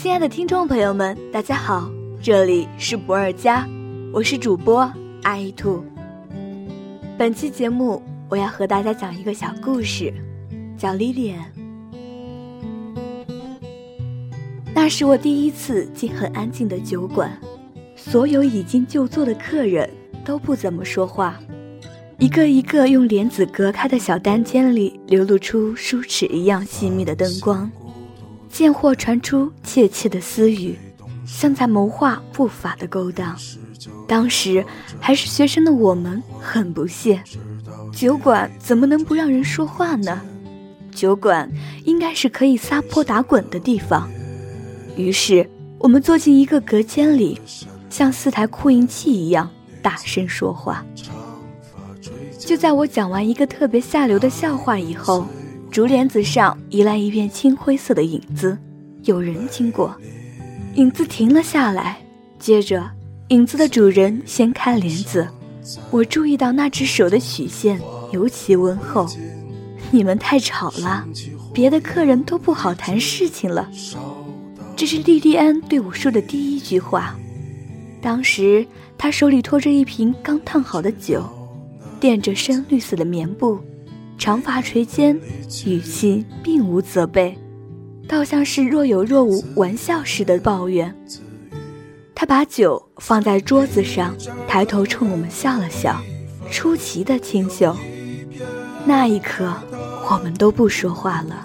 亲爱的听众朋友们，大家好，这里是博二家，我是主播阿依兔。本期节目我要和大家讲一个小故事，叫莉莉安。那是我第一次进很安静的酒馆，所有已经就座的客人都不怎么说话，一个一个用帘子隔开的小单间里流露出梳齿一样细密的灯光。见货传出窃窃的私语，像在谋划不法的勾当。当时还是学生的我们很不屑，酒馆怎么能不让人说话呢？酒馆应该是可以撒泼打滚的地方。于是我们坐进一个隔间里，像四台扩音器一样大声说话。就在我讲完一个特别下流的笑话以后。竹帘子上移来一片青灰色的影子，有人经过，影子停了下来。接着，影子的主人掀开帘子，我注意到那只手的曲线尤其温厚。你们太吵了，别的客人都不好谈事情了。这是莉莉安对我说的第一句话。当时她手里托着一瓶刚烫好的酒，垫着深绿色的棉布。长发垂肩，语气并无责备，倒像是若有若无玩笑似的抱怨。他把酒放在桌子上，抬头冲我们笑了笑，出奇的清秀。那一刻，我们都不说话了。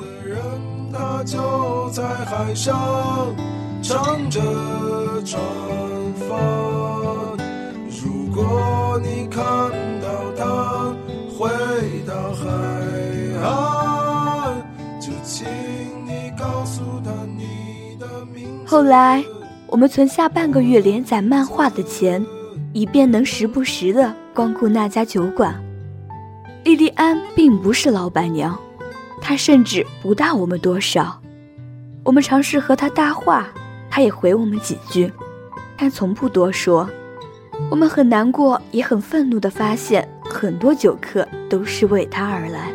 如果你看后来，我们存下半个月连载漫画的钱，以便能时不时的光顾那家酒馆。莉莉安并不是老板娘，她甚至不大我们多少。我们尝试和她搭话，她也回我们几句，但从不多说。我们很难过，也很愤怒地发现，很多酒客都是为他而来。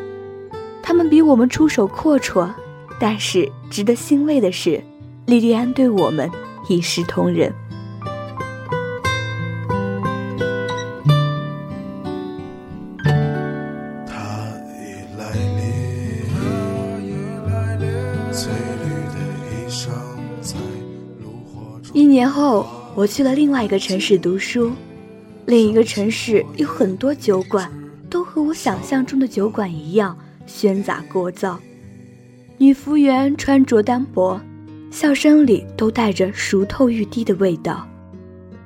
他们比我们出手阔绰，但是值得欣慰的是，莉莉安对我们一视同仁。一年后。我去了另外一个城市读书，另一个城市有很多酒馆，都和我想象中的酒馆一样喧杂聒噪。女服务员穿着单薄，笑声里都带着熟透欲滴的味道。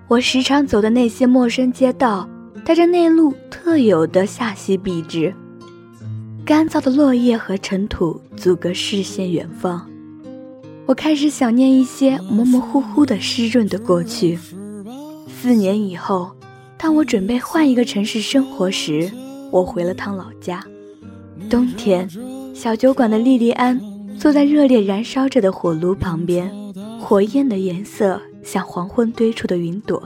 我时常走的那些陌生街道，带着内陆特有的夏夕笔直，干燥的落叶和尘土阻隔视线远方。我开始想念一些模模糊糊的湿润的过去。四年以后，当我准备换一个城市生活时，我回了趟老家。冬天，小酒馆的莉莉安坐在热烈燃烧着的火炉旁边，火焰的颜色像黄昏堆出的云朵。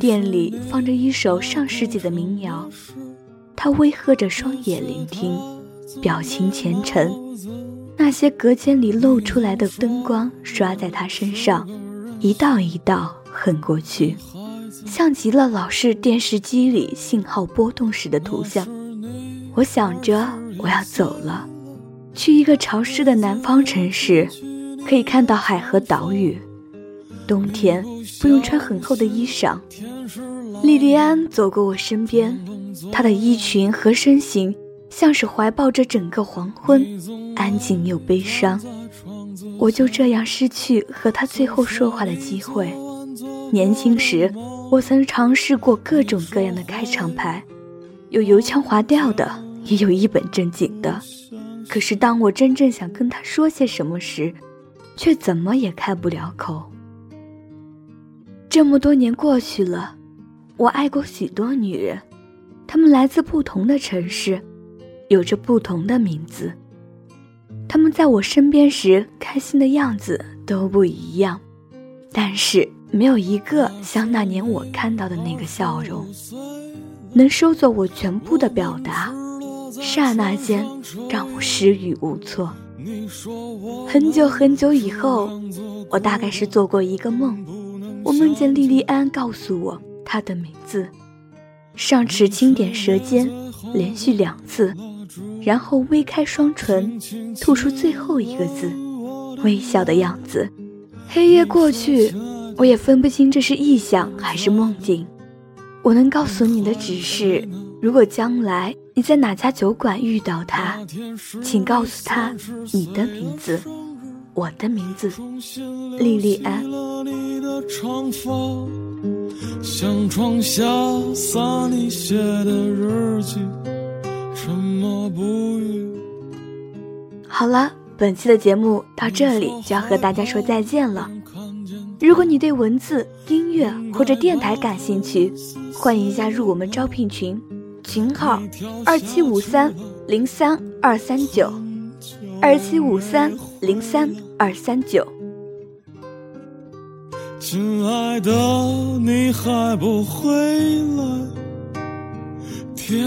店里放着一首上世纪的民谣，他微合着双眼聆听，表情虔诚。那些隔间里露出来的灯光刷在他身上，一道一道横过去，像极了老式电视机里信号波动时的图像。我想着我要走了，去一个潮湿的南方城市，可以看到海和岛屿，冬天不用穿很厚的衣裳。莉莉安走过我身边，她的衣裙和身形。像是怀抱着整个黄昏，安静又悲伤。我就这样失去和他最后说话的机会。年轻时，我曾尝试过各种各样的开场白，有油腔滑调的，也有一本正经的。可是当我真正想跟他说些什么时，却怎么也开不了口。这么多年过去了，我爱过许多女人，她们来自不同的城市。有着不同的名字，他们在我身边时开心的样子都不一样，但是没有一个像那年我看到的那个笑容，能收走我全部的表达，刹那间让我失语无措。很久很久以后，我大概是做过一个梦，我梦见莉莉安告诉我她的名字，上齿轻点舌尖，连续两次，然后微开双唇，吐出最后一个字，微笑的样子。黑夜过去，我也分不清这是臆想还是梦境。我能告诉你的只是，如果将来你在哪家酒馆遇到他，请告诉他你的名字，我的名字，莉莉安。好了，本期的节目到这里就要和大家说再见了。如果你对文字、音乐或者电台感兴趣，欢迎加入我们招聘群，群号二七五三零三二三九，二七五三零三二三九。亲爱的，你还不回来？天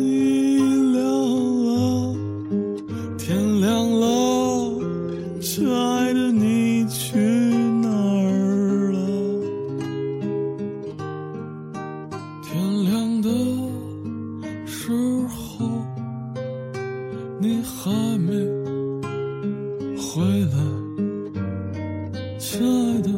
亲爱的，你去哪儿了？天亮的时候，你还没回来，亲爱的。